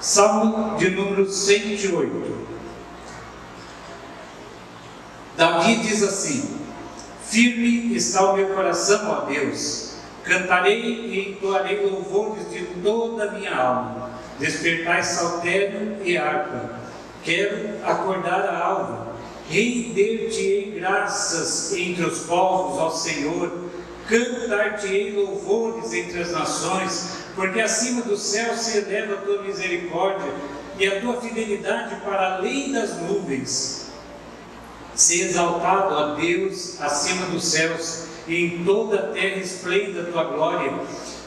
Salmo de número 108. Davi diz assim: Firme está o meu coração, ó Deus. Cantarei e entoarei louvores de toda a minha alma. Despertai saltério e harpa. Quero acordar a alma. Render-te-ei graças entre os povos, ó Senhor. Cantar-te-ei louvores entre as nações, porque acima do céu se eleva a tua misericórdia e a tua fidelidade para além das nuvens. Se exaltado a Deus acima dos céus, e em toda a terra esplenda a tua glória,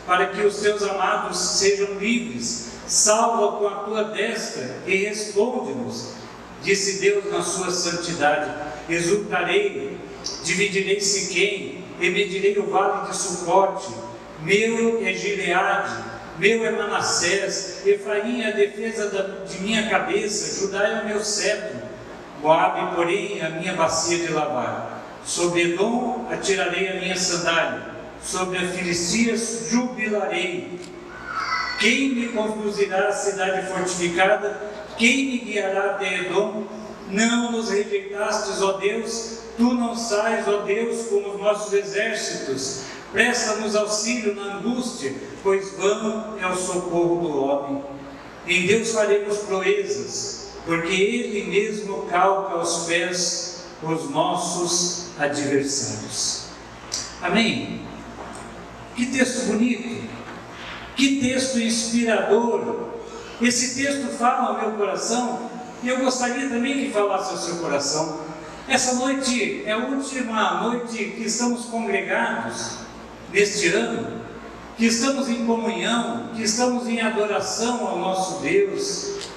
para que os teus amados sejam livres. Salva com a tua destra e responde-nos. Disse Deus na sua santidade: Exultarei, dividirei Siquém, e medirei o vale de Sucote. Meu é Gileade, meu é Manassés, Efraim é a defesa da, de minha cabeça, Judá é o meu cetro. Moabe, porém, é a minha bacia de lavar. Sobre Edom atirarei a minha sandália, sobre a Filistia jubilarei. Quem me conduzirá à cidade fortificada? Quem me guiará até Edom? Não nos rejeitastes, ó Deus, tu não sais, ó Deus, como os nossos exércitos. Presta-nos auxílio na angústia, pois vão é o socorro do homem. Em Deus faremos proezas, porque Ele mesmo calca aos pés os nossos adversários. Amém? Que texto bonito, que texto inspirador. Esse texto fala ao meu coração e eu gostaria também que falasse ao seu coração. Essa noite é a última noite que estamos congregados neste ano, que estamos em comunhão, que estamos em adoração ao nosso Deus.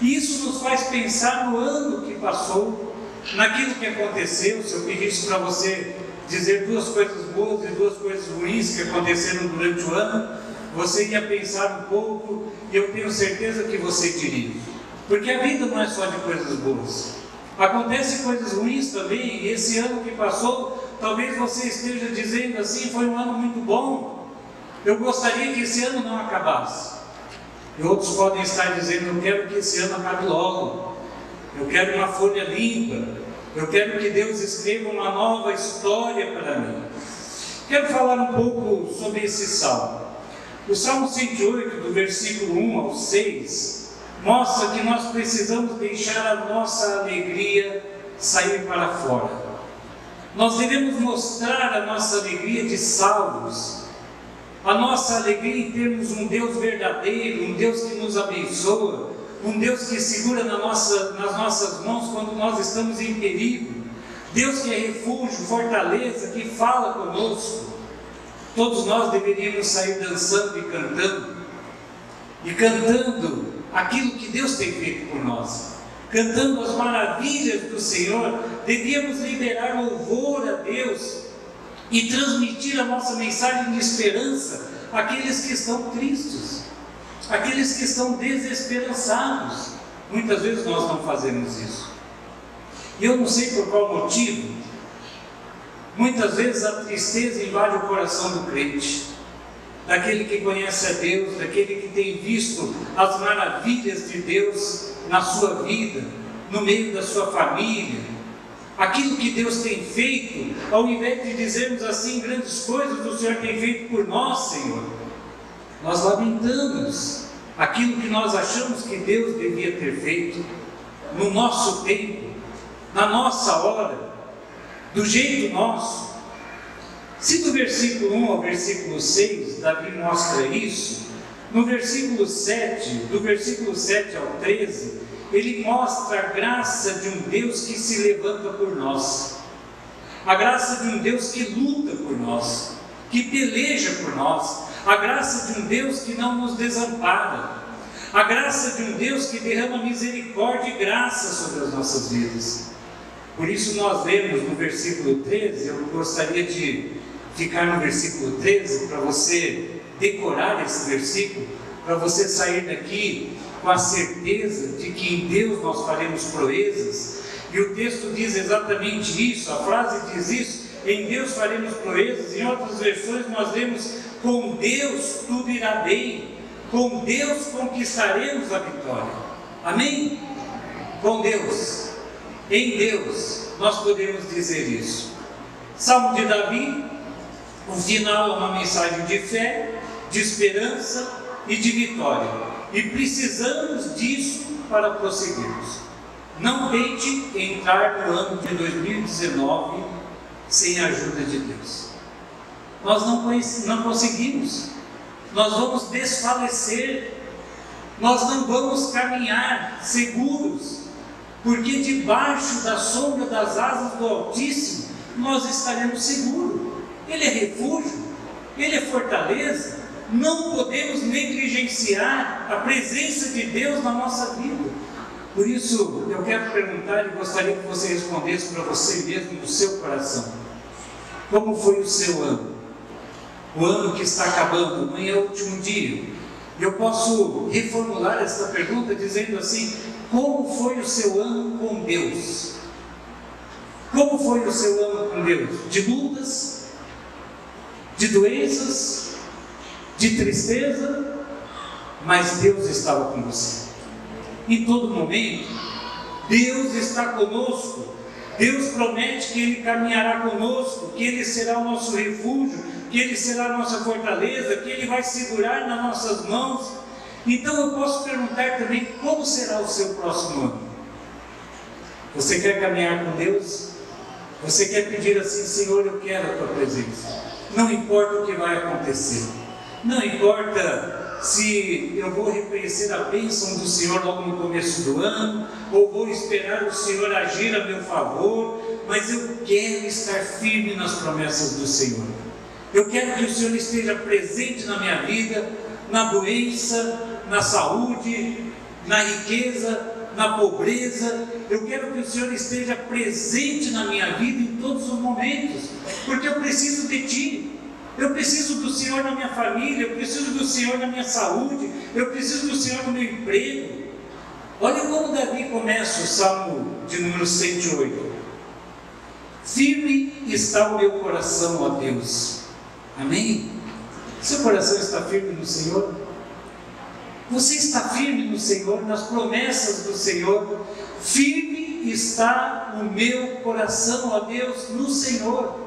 Isso nos faz pensar no ano que passou, naquilo que aconteceu. Se eu pedisse para você dizer duas coisas boas e duas coisas ruins que aconteceram durante o ano, você ia pensar um pouco e eu tenho certeza que você diria. Porque a vida não é só de coisas boas. Acontecem coisas ruins também, e esse ano que passou, talvez você esteja dizendo assim: foi um ano muito bom. Eu gostaria que esse ano não acabasse. E outros podem estar dizendo: eu quero que esse ano acabe logo. Eu quero uma folha limpa. Eu quero que Deus escreva uma nova história para mim. Quero falar um pouco sobre esse salmo. O Salmo 108, do versículo 1 ao 6, mostra que nós precisamos deixar a nossa alegria sair para fora. Nós devemos mostrar a nossa alegria de salvos, a nossa alegria em termos um Deus verdadeiro, um Deus que nos abençoa, um Deus que segura na nossa, nas nossas mãos quando nós estamos em perigo, Deus que é refúgio, fortaleza, que fala conosco. Todos nós deveríamos sair dançando e cantando, e cantando aquilo que Deus tem feito por nós, cantando as maravilhas do Senhor, devíamos liberar louvor a Deus e transmitir a nossa mensagem de esperança àqueles que estão tristes, àqueles que estão desesperançados. Muitas vezes nós não fazemos isso. E eu não sei por qual motivo, Muitas vezes a tristeza invade o coração do crente, daquele que conhece a Deus, daquele que tem visto as maravilhas de Deus na sua vida, no meio da sua família, aquilo que Deus tem feito, ao invés de dizermos assim, grandes coisas o Senhor tem feito por nós, Senhor, nós lamentamos aquilo que nós achamos que Deus devia ter feito no nosso tempo, na nossa hora do jeito nosso. Se do versículo 1 ao versículo 6, Davi mostra isso, no versículo 7, do versículo 7 ao 13, ele mostra a graça de um Deus que se levanta por nós, a graça de um Deus que luta por nós, que peleja por nós, a graça de um Deus que não nos desampara, a graça de um Deus que derrama misericórdia e graça sobre as nossas vidas. Por isso nós lemos no versículo 13, eu gostaria de ficar no versículo 13 para você decorar esse versículo, para você sair daqui com a certeza de que em Deus nós faremos proezas. E o texto diz exatamente isso, a frase diz isso, em Deus faremos proezas. Em outras versões nós lemos, com Deus tudo irá bem. com Deus conquistaremos a vitória. Amém? Com Deus, em Deus, nós podemos dizer isso. Salmo de Davi, o final é uma mensagem de fé, de esperança e de vitória. E precisamos disso para prosseguirmos. Não tente entrar no ano de 2019 sem a ajuda de Deus. Nós não, não conseguimos, nós vamos desfalecer, nós não vamos caminhar seguros, porque debaixo da sombra das asas do Altíssimo nós estaremos seguros. Ele é refúgio, ele é fortaleza. Não podemos negligenciar a presença de Deus na nossa vida. Por isso, eu quero perguntar e gostaria que você respondesse para você mesmo no seu coração: Como foi o seu ano? O ano que está acabando, amanhã é o último dia. Eu posso reformular essa pergunta dizendo assim: Como foi o seu ano com Deus? Como foi o seu ano com Deus? De lutas? De doenças? De tristeza? Mas Deus estava com você em todo momento. Deus está conosco. Deus promete que Ele caminhará conosco, que Ele será o nosso refúgio, que Ele será a nossa fortaleza, que Ele vai segurar nas nossas mãos. Então eu posso perguntar também como será o seu próximo ano. Você quer caminhar com Deus? Você quer pedir assim, Senhor, eu quero a tua presença. Não importa o que vai acontecer. Não importa se eu vou reconhecer a bênção do Senhor logo no começo do ano, ou vou esperar o Senhor agir a meu favor, mas eu quero estar firme nas promessas do Senhor. Eu quero que o Senhor esteja presente na minha vida, na doença, na saúde, na riqueza, na pobreza. Eu quero que o Senhor esteja presente na minha vida em todos os momentos, porque eu preciso de Ti. Eu preciso do Senhor na minha família, eu preciso do Senhor na minha saúde, eu preciso do Senhor no meu emprego. Olha como Davi começa o Salmo de número 108. Firme está o meu coração, ó Deus. Amém? Seu coração está firme no Senhor? Você está firme no Senhor, nas promessas do Senhor? Firme está o meu coração, ó Deus, no Senhor.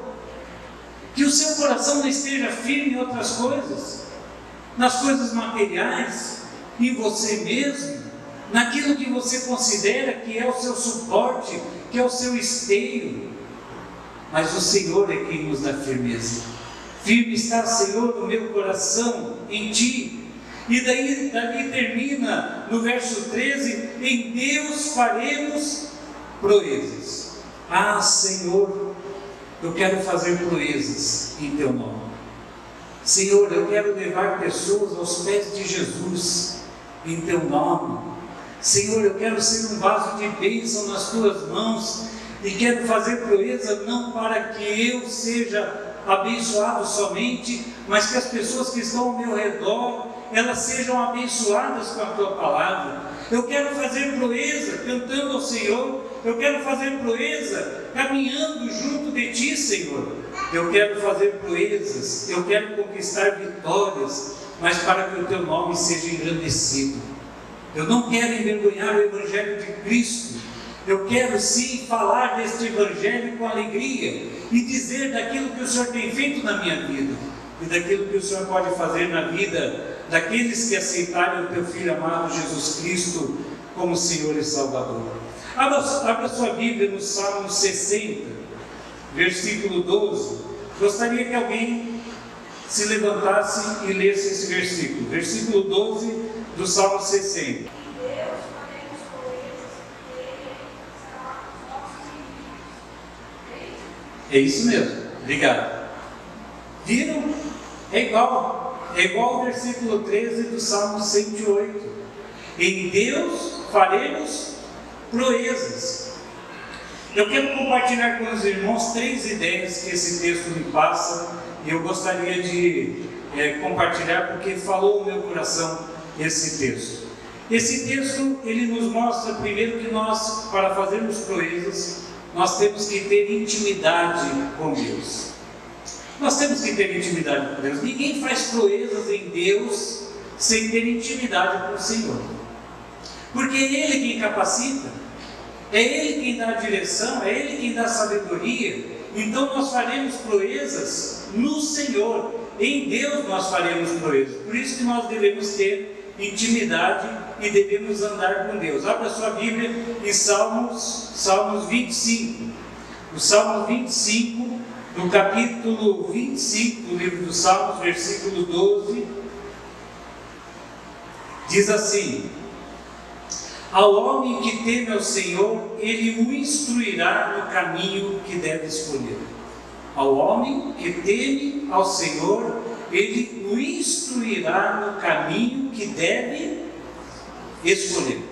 Que o seu coração não esteja firme em outras coisas, nas coisas materiais, em você mesmo, naquilo que você considera que é o seu suporte, que é o seu esteio. Mas o Senhor é quem nos dá firmeza. Firme está, Senhor, no meu coração, em Ti. E daí Davi termina no verso 13: Em Deus faremos proezas. Ah, Senhor, eu quero fazer proezas em teu nome. Senhor, eu quero levar pessoas aos pés de Jesus em teu nome. Senhor, eu quero ser um vaso de bênção nas tuas mãos e quero fazer proeza não para que eu seja abençoado somente, mas que as pessoas que estão ao meu redor, elas sejam abençoadas com a tua palavra. Eu quero fazer proeza cantando ao Senhor, eu quero fazer proeza caminhando junto de Ti, Senhor. Eu quero fazer proezas, eu quero conquistar vitórias, mas para que o Teu nome seja engrandecido. Eu não quero envergonhar o Evangelho de Cristo. Eu quero sim falar deste Evangelho com alegria e dizer daquilo que o Senhor tem feito na minha vida e daquilo que o Senhor pode fazer na vida daqueles que aceitarem o Teu Filho amado Jesus Cristo como Senhor e Salvador. Abra, sua Bíblia no Salmo 60, versículo 12. Gostaria que alguém se levantasse e lesse esse versículo. Versículo 12 do Salmo 60. É isso mesmo. Obrigado. Viram? É igual. É igual ao versículo 13 do Salmo 108. Em Deus faremos proezas. Eu quero compartilhar com os irmãos três ideias que esse texto me passa e eu gostaria de é, compartilhar porque falou o meu coração esse texto. Esse texto ele nos mostra primeiro que nós, para fazermos proezas, nós temos que ter intimidade com Deus. Nós temos que ter intimidade com Deus. Ninguém faz proezas em Deus sem ter intimidade com o Senhor. Porque é Ele quem capacita, é Ele quem dá a direção, é Ele quem dá a sabedoria. Então nós faremos proezas no Senhor, em Deus nós faremos proezas. Por isso que nós devemos ter intimidade e devemos andar com Deus. Abra sua Bíblia em Salmos, Salmos 25. O Salmo 25, no capítulo 25 do livro dos Salmos, versículo 12, diz assim: Ao homem que teme ao Senhor, ele o instruirá no caminho que deve escolher. Ao homem que teme ao Senhor, ele o instruirá no caminho que deve escolher.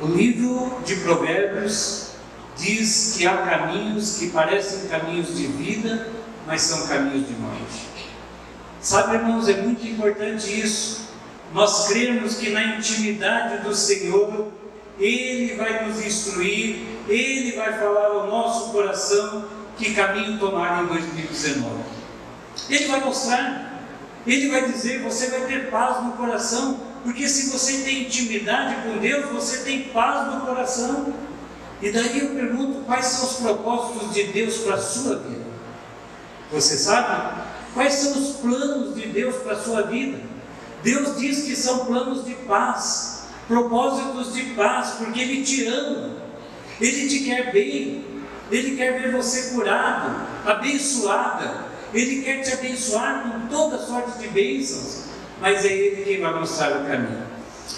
O livro de Provérbios diz que há caminhos que parecem caminhos de vida, mas são caminhos de morte. Sabe, irmãos, é muito importante isso. Nós cremos que na intimidade do Senhor, Ele vai nos instruir, Ele vai falar ao nosso coração que caminho tomar em 2019. Ele vai mostrar, Ele vai dizer: você vai ter paz no coração, porque se você tem intimidade com Deus, você tem paz no coração. E daí eu pergunto: quais são os propósitos de Deus para a sua vida? Você sabe? Quais são os planos de Deus para a sua vida? Deus diz que são planos de paz, propósitos de paz, porque Ele te ama, Ele te quer bem, Ele quer ver você curado, abençoada, Ele quer te abençoar com toda sorte de bênçãos, mas é Ele quem vai mostrar o caminho.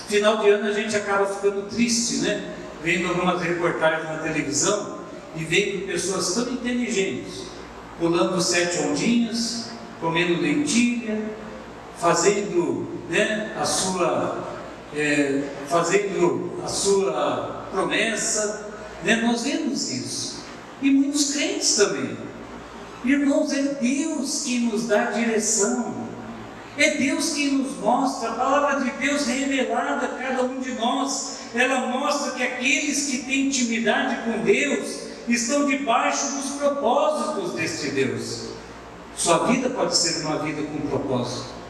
Final de ano a gente acaba ficando triste, né? Vendo algumas reportagens na televisão e vendo pessoas tão inteligentes pulando sete ondinhas, comendo lentilha, fazendo né, a sua é, fazendo a sua promessa, né? nós vemos isso. E muitos crentes também. Irmãos, é Deus que nos dá direção. É Deus que nos mostra, a palavra de Deus revelada a cada um de nós. Ela mostra que aqueles que têm intimidade com Deus estão debaixo dos propósitos deste Deus. Sua vida pode ser uma vida com propósito.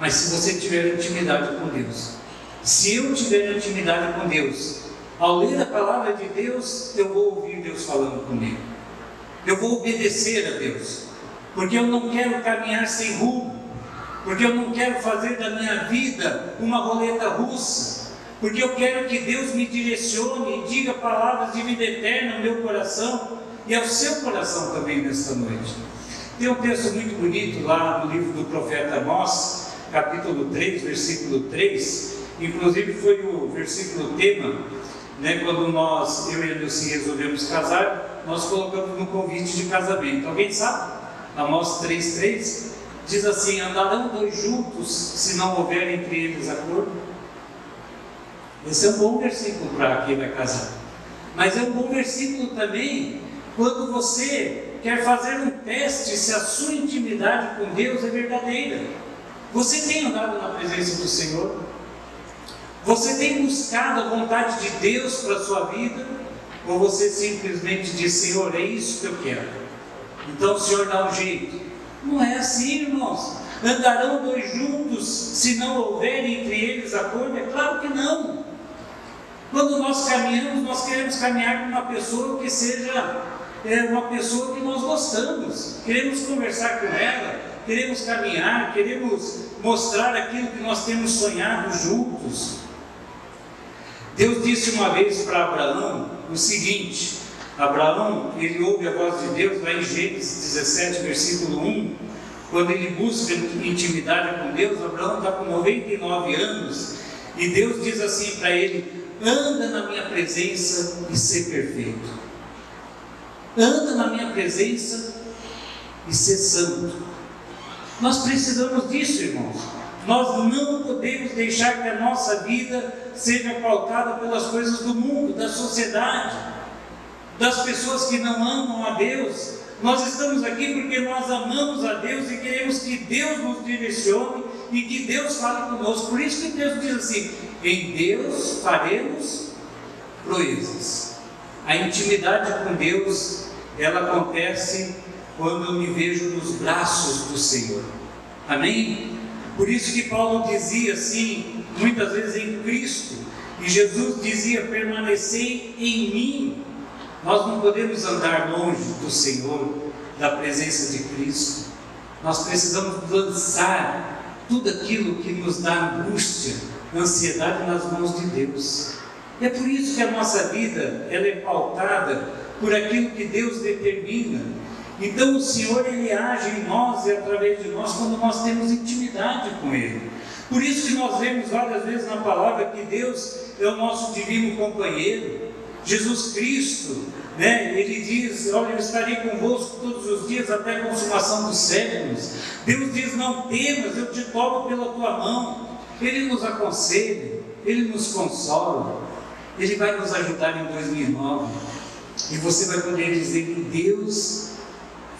Mas se você tiver intimidade com Deus, se eu tiver intimidade com Deus, ao ler a palavra de Deus, eu vou ouvir Deus falando comigo. Eu vou obedecer a Deus. Porque eu não quero caminhar sem rumo. Porque eu não quero fazer da minha vida uma roleta russa. Porque eu quero que Deus me direcione e diga palavras de vida eterna no meu coração e ao seu coração também nesta noite. Tem um texto muito bonito lá no livro do profeta Amós, capítulo 3, versículo 3. Inclusive foi o versículo tema, né, quando nós, eu e a Nelci resolvemos casar, nós colocamos no convite de casamento. Alguém sabe? Amós 3,3 diz assim: Andarão dois juntos se não houver entre eles acordo? Esse é um bom versículo para quem vai casar. Mas é um bom versículo também quando você quer fazer um teste se a sua intimidade com Deus é verdadeira. Você tem andado na presença do Senhor? Você tem buscado a vontade de Deus para a sua vida? Ou você simplesmente diz, Senhor, é isso que eu quero? Então o Senhor dá um jeito. Não é assim, irmãos. Andarão dois juntos se não houver entre eles acordo? É claro que não. Quando nós caminhamos, nós queremos caminhar com uma pessoa que seja é uma pessoa que nós gostamos, queremos conversar com ela, queremos caminhar, queremos mostrar aquilo que nós temos sonhado juntos. Deus disse uma vez para Abraão o seguinte: Abraão, ele ouve a voz de Deus lá em Gênesis 17, versículo 1. Quando ele busca intimidade com Deus, Abraão está com 99 anos, e Deus diz assim para ele: anda na minha presença e ser perfeito anda na minha presença e ser santo. Nós precisamos disso, irmãos. Nós não podemos deixar que a nossa vida seja pautada pelas coisas do mundo, da sociedade, das pessoas que não amam a Deus. Nós estamos aqui porque nós amamos a Deus e queremos que Deus nos direcione e que Deus fale conosco. Por isso que Deus diz assim: em Deus faremos proezas. A intimidade com Deus ela acontece quando eu me vejo nos braços do Senhor. Amém? Por isso que Paulo dizia assim, muitas vezes em Cristo, e Jesus dizia: permanecei em mim. Nós não podemos andar longe do Senhor, da presença de Cristo. Nós precisamos lançar tudo aquilo que nos dá angústia, ansiedade nas mãos de Deus. E é por isso que a nossa vida ela é pautada por aquilo que Deus determina. Então o Senhor ele age em nós e através de nós quando nós temos intimidade com Ele. Por isso que nós vemos várias vezes na palavra que Deus é o nosso divino companheiro. Jesus Cristo, né, ele diz: Olha, eu estarei convosco todos os dias até a consumação dos séculos. Deus diz: Não temas, eu te tomo pela tua mão. Ele nos aconselha, ele nos consola, ele vai nos ajudar em 2009. E você vai poder dizer: Em Deus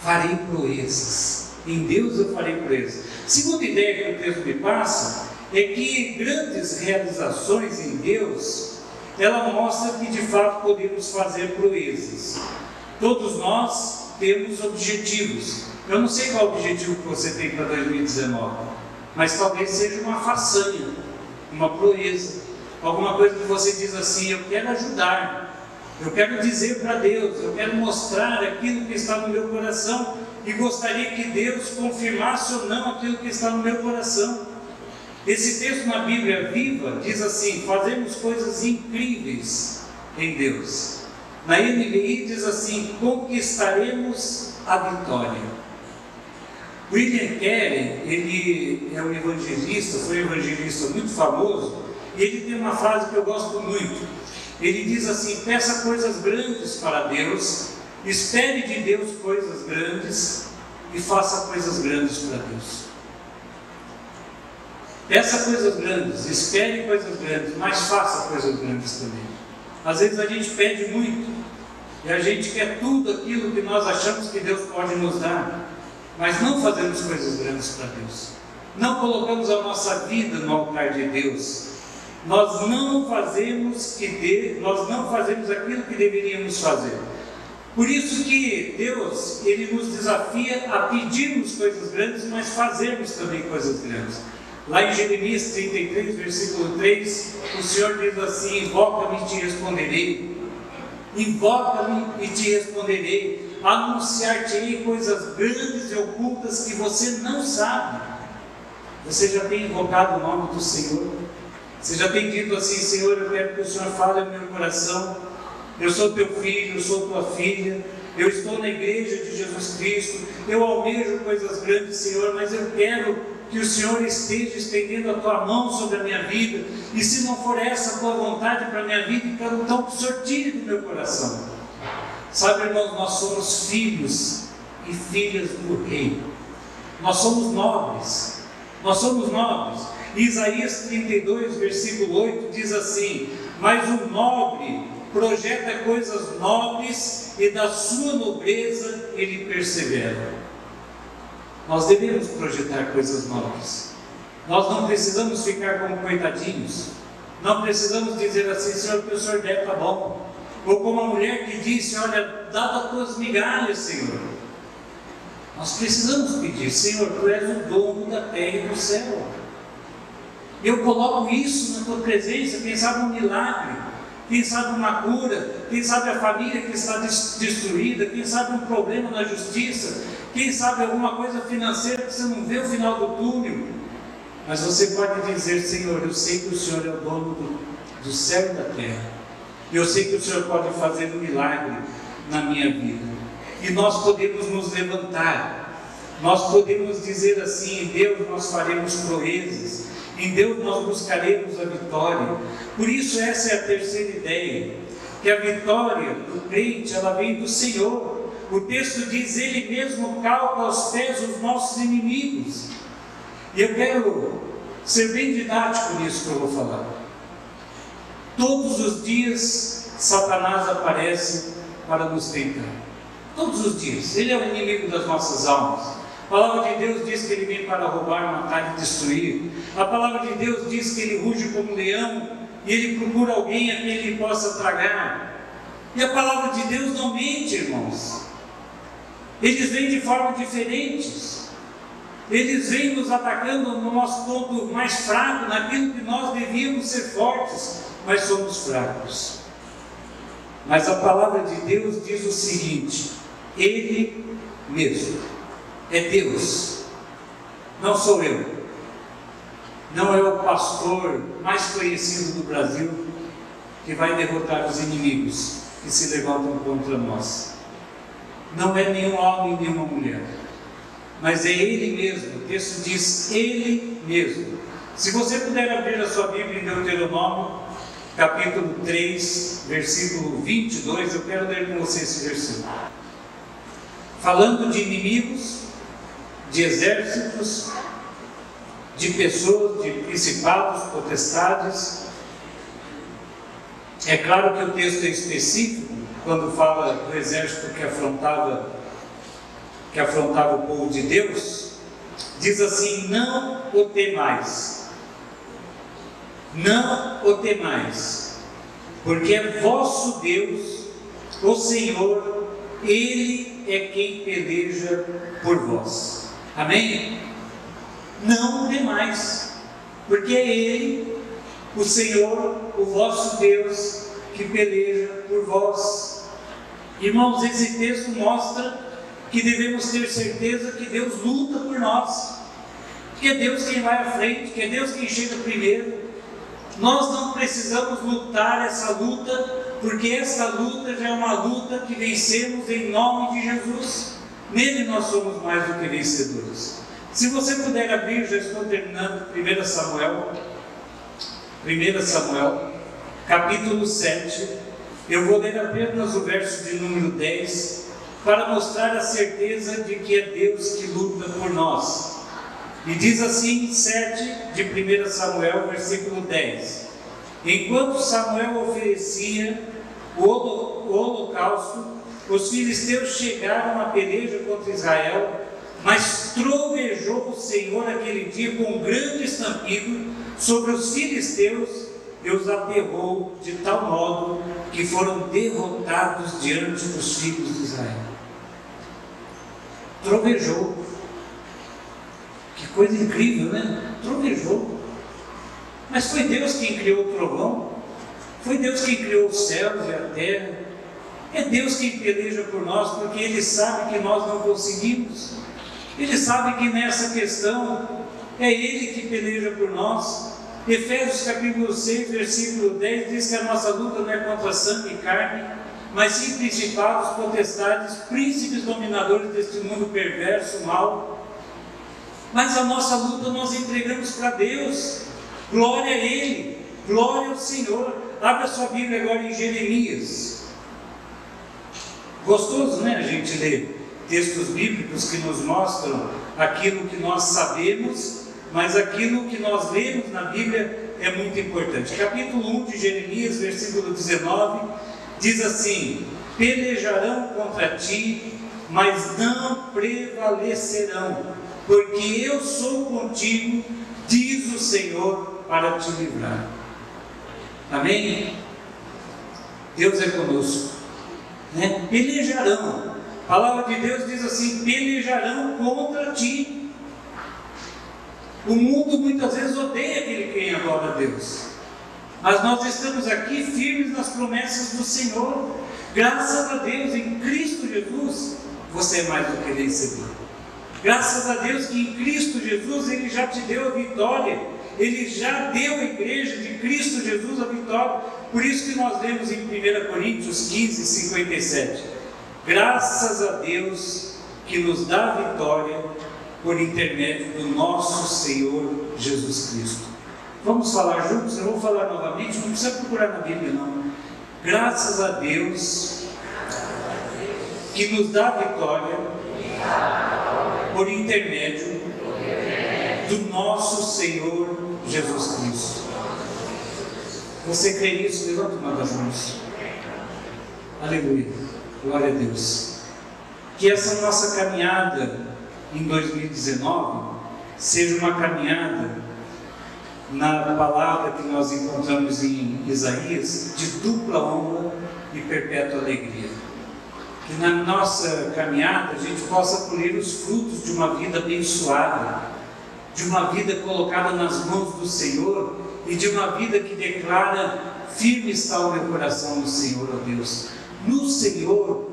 farei proezas. Em Deus eu farei proezas. Segunda ideia que o texto me passa é que grandes realizações em Deus ela mostra que de fato podemos fazer proezas. Todos nós temos objetivos. Eu não sei qual o objetivo que você tem para 2019, mas talvez seja uma façanha, uma proeza, alguma coisa que você diz assim: eu quero ajudar, eu quero dizer para Deus, eu quero mostrar aquilo que está no meu coração e gostaria que Deus confirmasse ou não aquilo que está no meu coração. Esse texto na Bíblia viva diz assim: fazemos coisas incríveis em Deus. Na NVI diz assim: conquistaremos a vitória. William Carey, ele é um evangelista, foi um evangelista muito famoso, e ele tem uma frase que eu gosto muito. Ele diz assim: peça coisas grandes para Deus, espere de Deus coisas grandes e faça coisas grandes para Deus. Peça coisas grandes, espere coisas grandes, mas faça coisas grandes também. Às vezes a gente pede muito e a gente quer tudo aquilo que nós achamos que Deus pode nos dar, mas não fazemos coisas grandes para Deus. Não colocamos a nossa vida no altar de Deus. Nós não fazemos que de, nós não fazemos aquilo que deveríamos fazer. Por isso que Deus, ele nos desafia a pedirmos coisas grandes, mas fazermos também coisas grandes. Lá em Jeremias 33, versículo 3, o Senhor diz assim: Invoca-me e te responderei. Invoca-me e te responderei. Anunciar-te-ei coisas grandes e ocultas que você não sabe. Você já tem invocado o nome do Senhor? Você já tem dito assim: Senhor, eu quero que o Senhor fale no meu coração. Eu sou teu filho, eu sou tua filha. Eu estou na igreja de Jesus Cristo. Eu almejo coisas grandes, Senhor, mas eu quero que o Senhor esteja estendendo a tua mão sobre a minha vida, e se não for essa a tua vontade para a minha vida, então que o Senhor tire do meu coração. Sabe, irmãos, nós somos filhos e filhas do Rei, nós somos nobres, nós somos nobres. Isaías 32, versículo 8 diz assim: Mas o nobre projeta coisas nobres, e da sua nobreza ele persevera. Nós devemos projetar coisas novas. Nós não precisamos ficar como coitadinhos. Não precisamos dizer assim, Senhor, que o Senhor der, está bom. Ou como a mulher que disse, olha, dá as tuas migalhas, Senhor. Nós precisamos pedir, Senhor, Tu és o dono da terra e do céu. Eu coloco isso na Tua presença, quem sabe um milagre, quem sabe uma cura, quem sabe a família que está destruída, quem sabe um problema na justiça, quem sabe alguma coisa financeira que você não vê o final do túnel. Mas você pode dizer, Senhor, eu sei que o Senhor é o dono do, do céu e da terra. Eu sei que o Senhor pode fazer um milagre na minha vida. E nós podemos nos levantar. Nós podemos dizer assim: Deus nós faremos proezas. Em Deus nós buscaremos a vitória. Por isso, essa é a terceira ideia: que a vitória do crente ela vem do Senhor. O texto diz: Ele mesmo calca aos pés os nossos inimigos. E eu quero ser bem didático nisso que eu vou falar. Todos os dias, Satanás aparece para nos tentar. Todos os dias. Ele é o inimigo das nossas almas. A palavra de Deus diz que ele vem para roubar, matar e destruir. A palavra de Deus diz que ele ruge como um leão e ele procura alguém a quem ele possa tragar. E a palavra de Deus não mente, irmãos. Eles vêm de formas diferentes. eles vêm nos atacando no nosso ponto mais fraco, naquilo que nós devíamos ser fortes, mas somos fracos. Mas a palavra de Deus diz o seguinte: Ele mesmo é Deus, não sou eu, não é o pastor mais conhecido do Brasil que vai derrotar os inimigos que se levantam contra nós. Não é nenhum homem, nenhuma mulher mas é Ele mesmo. O texto diz Ele mesmo. Se você puder abrir a sua Bíblia em Deuteronômio, capítulo 3, versículo 22, eu quero ler com você esse versículo. Falando de inimigos, de exércitos, de pessoas, de principados, potestades. É claro que o texto é específico, quando fala do exército que afrontava que afrontava o povo de Deus, diz assim: Não o temais, não o temais, porque é vosso Deus, o Senhor, Ele é quem peleja por vós. Amém? Não o temais, porque é Ele, o Senhor, o vosso Deus, que peleja por vós. Irmãos, esse texto mostra que devemos ter certeza que Deus luta por nós, que é Deus quem vai à frente, que é Deus quem chega primeiro. Nós não precisamos lutar essa luta, porque essa luta já é uma luta que vencemos em nome de Jesus. Nele nós somos mais do que vencedores. Se você puder abrir, já estou terminando, 1 Samuel, 1 Samuel, capítulo 7, eu vou ler apenas o verso de número 10 para mostrar a certeza de que é Deus que luta por nós. E diz assim, 7 de 1 Samuel, versículo 10: Enquanto Samuel oferecia o holocausto, os filisteus chegaram à peleja contra Israel, mas trovejou o Senhor aquele dia com um grande estampido sobre os filisteus e os aterrou de tal modo que foram derrotados diante dos filhos de Israel trovejou. Que coisa incrível, né? Trovejou. Mas foi Deus quem criou o trovão, foi Deus quem criou os céus e a terra. É Deus quem peleja por nós, porque Ele sabe que nós não conseguimos. Ele sabe que nessa questão é Ele que peleja por nós. Efésios capítulo 6, versículo 10 diz que a nossa luta não é contra sangue e carne, mas sim principados, potestades, príncipes dominadores deste mundo perverso, mal. Mas a nossa luta nós entregamos para Deus. Glória a Ele, glória ao Senhor. Abra sua Bíblia agora em Jeremias. Gostoso, né, a gente ler textos bíblicos que nos mostram aquilo que nós sabemos, mas aquilo que nós lemos na Bíblia é muito importante. Capítulo 1 de Jeremias, versículo 19 diz assim: pelejarão contra ti, mas não prevalecerão, porque eu sou contigo, diz o Senhor, para te livrar. Amém? Deus é conosco. Né? Pelejarão. A palavra de Deus diz assim: pelejarão contra ti. O mundo muitas vezes odeia aquele quem adora a Deus. Mas nós estamos aqui firmes nas promessas do Senhor. Graças a Deus, em Cristo Jesus, você é mais do que vencedor. Graças a Deus que em Cristo Jesus Ele já te deu a vitória. Ele já deu à igreja de Cristo Jesus a vitória. Por isso que nós lemos em 1 Coríntios 15, 57. Graças a Deus que nos dá a vitória por intermédio do nosso Senhor Jesus Cristo. Vamos falar juntos? Eu vou falar novamente, não precisa procurar na Bíblia, não. Graças a Deus que nos dá vitória por intermédio do nosso Senhor Jesus Cristo. Você crê nisso? Levanta uma das mãos. Aleluia. Glória a Deus. Que essa nossa caminhada em 2019 seja uma caminhada na palavra que nós encontramos em Isaías, de dupla honra e perpétua alegria. que na nossa caminhada a gente possa colher os frutos de uma vida abençoada, de uma vida colocada nas mãos do Senhor e de uma vida que declara: firme está o meu coração no Senhor, ó Deus. No Senhor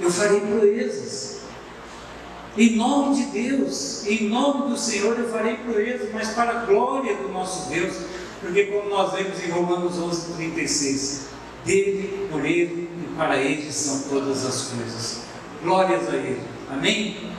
eu farei proezas. Em nome de Deus, em nome do Senhor eu farei proezas, mas para a glória do nosso Deus, porque como nós vemos em Romanos 11, 36, dele, por ele e para ele são todas as coisas. Glórias a ele. Amém?